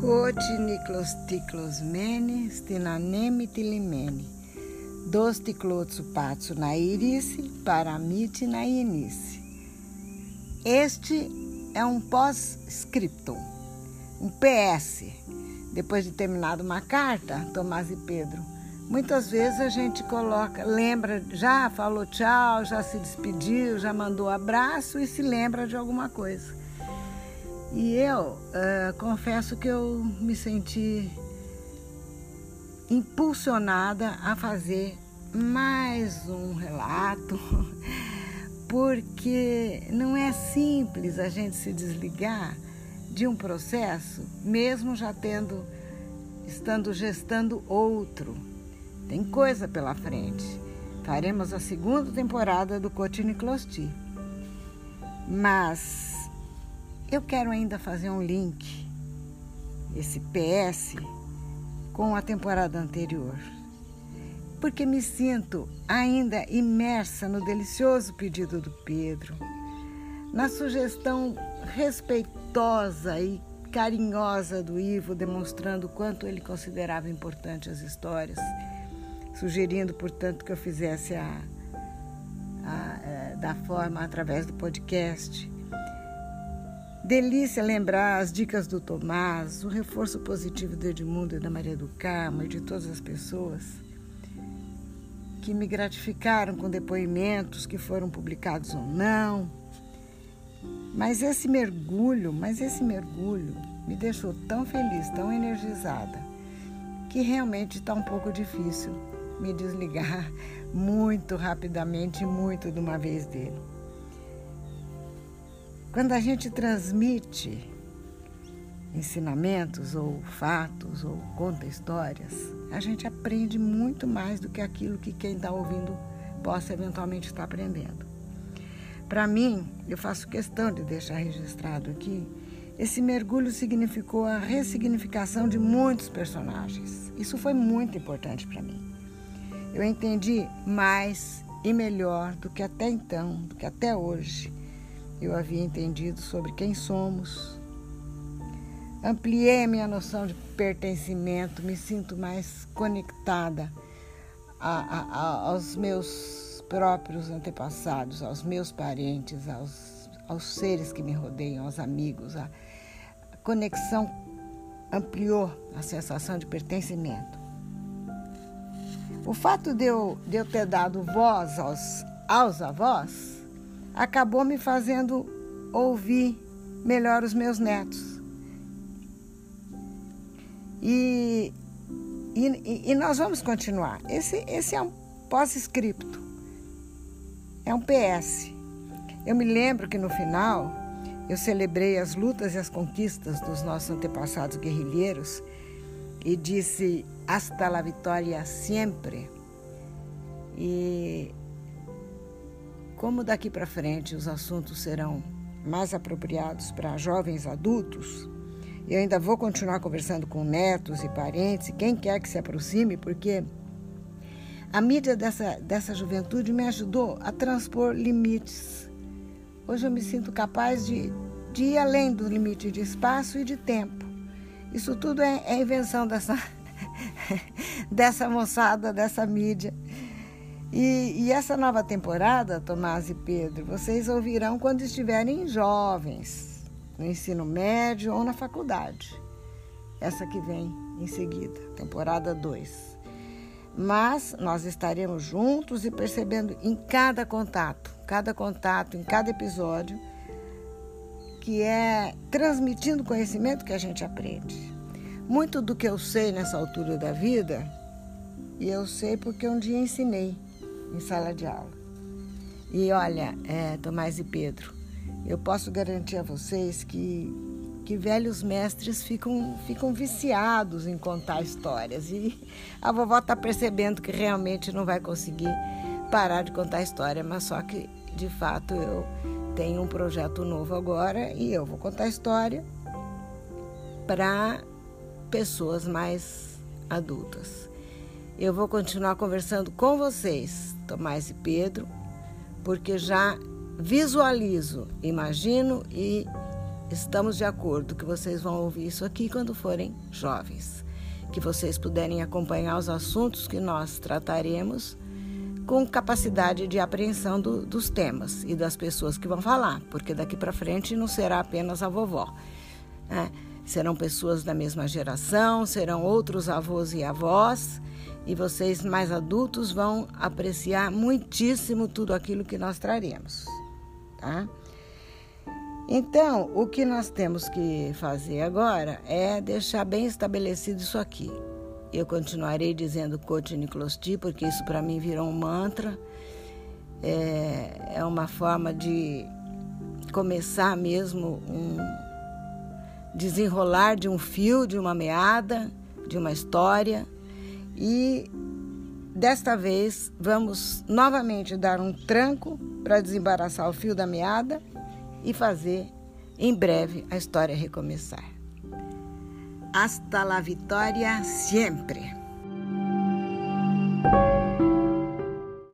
Cotiniclosticlosmene, stinaneme tilimene. Dos ticlotsu na irice, paramite na inice. Este é um pós-scriptum, um PS. Depois de terminado uma carta, Tomás e Pedro, muitas vezes a gente coloca, lembra, já falou tchau, já se despediu, já mandou abraço e se lembra de alguma coisa. E eu uh, confesso que eu me senti impulsionada a fazer mais um relato, porque não é simples a gente se desligar de um processo, mesmo já tendo, estando gestando outro. Tem coisa pela frente. Faremos a segunda temporada do Cotine Closti. Mas eu quero ainda fazer um link, esse PS, com a temporada anterior, porque me sinto ainda imersa no delicioso pedido do Pedro, na sugestão respeitosa e carinhosa do Ivo, demonstrando quanto ele considerava importante as histórias, sugerindo, portanto, que eu fizesse a, a, a eh, da forma através do podcast Delícia lembrar as dicas do Tomás, o reforço positivo do Edmundo e da Maria do Carmo e de todas as pessoas que me gratificaram com depoimentos que foram publicados ou não. Mas esse mergulho, mas esse mergulho me deixou tão feliz, tão energizada, que realmente está um pouco difícil me desligar muito rapidamente muito de uma vez dele. Quando a gente transmite ensinamentos ou fatos ou conta histórias, a gente aprende muito mais do que aquilo que quem está ouvindo possa eventualmente estar aprendendo. Para mim, eu faço questão de deixar registrado aqui, esse mergulho significou a ressignificação de muitos personagens. Isso foi muito importante para mim. Eu entendi mais e melhor do que até então, do que até hoje, eu havia entendido sobre quem somos. Ampliei minha noção de pertencimento, me sinto mais conectada a, a, aos meus próprios antepassados, aos meus parentes, aos, aos seres que me rodeiam, aos amigos. A, a conexão ampliou a sensação de pertencimento. O fato de eu, de eu ter dado voz aos, aos avós acabou me fazendo ouvir melhor os meus netos. E, e, e nós vamos continuar. Esse, esse é um pós-scripto, é um PS. Eu me lembro que no final eu celebrei as lutas e as conquistas dos nossos antepassados guerrilheiros e disse hasta la vitória sempre. E como daqui para frente os assuntos serão mais apropriados para jovens adultos, eu ainda vou continuar conversando com netos e parentes, quem quer que se aproxime, porque a mídia dessa, dessa juventude me ajudou a transpor limites. Hoje eu me sinto capaz de, de ir além do limite de espaço e de tempo. Isso tudo é, é invenção dessa, dessa moçada, dessa mídia. E, e, essa nova temporada, Tomás e Pedro, vocês ouvirão quando estiverem jovens, no ensino médio ou na faculdade. Essa que vem em seguida, temporada 2. Mas nós estaremos juntos e percebendo em cada contato, cada contato, em cada episódio, que é transmitindo conhecimento que a gente aprende. Muito do que eu sei nessa altura da vida, e eu sei porque um dia ensinei em sala de aula. E olha, é, Tomás e Pedro, eu posso garantir a vocês que, que velhos mestres ficam, ficam viciados em contar histórias. E a vovó está percebendo que realmente não vai conseguir parar de contar história, mas só que, de fato, eu tenho um projeto novo agora e eu vou contar história para pessoas mais adultas. Eu vou continuar conversando com vocês Tomás e Pedro, porque já visualizo, imagino e estamos de acordo que vocês vão ouvir isso aqui quando forem jovens, que vocês puderem acompanhar os assuntos que nós trataremos com capacidade de apreensão do, dos temas e das pessoas que vão falar, porque daqui para frente não será apenas a vovó. Né? Serão pessoas da mesma geração, serão outros avós e avós, e vocês mais adultos vão apreciar muitíssimo tudo aquilo que nós traremos, tá? Então, o que nós temos que fazer agora é deixar bem estabelecido isso aqui. Eu continuarei dizendo Coach Nicolosti, porque isso para mim virou um mantra. É, é uma forma de começar mesmo um desenrolar de um fio, de uma meada, de uma história. E desta vez vamos novamente dar um tranco para desembaraçar o fio da meada e fazer em breve a história recomeçar. Hasta la vitória sempre!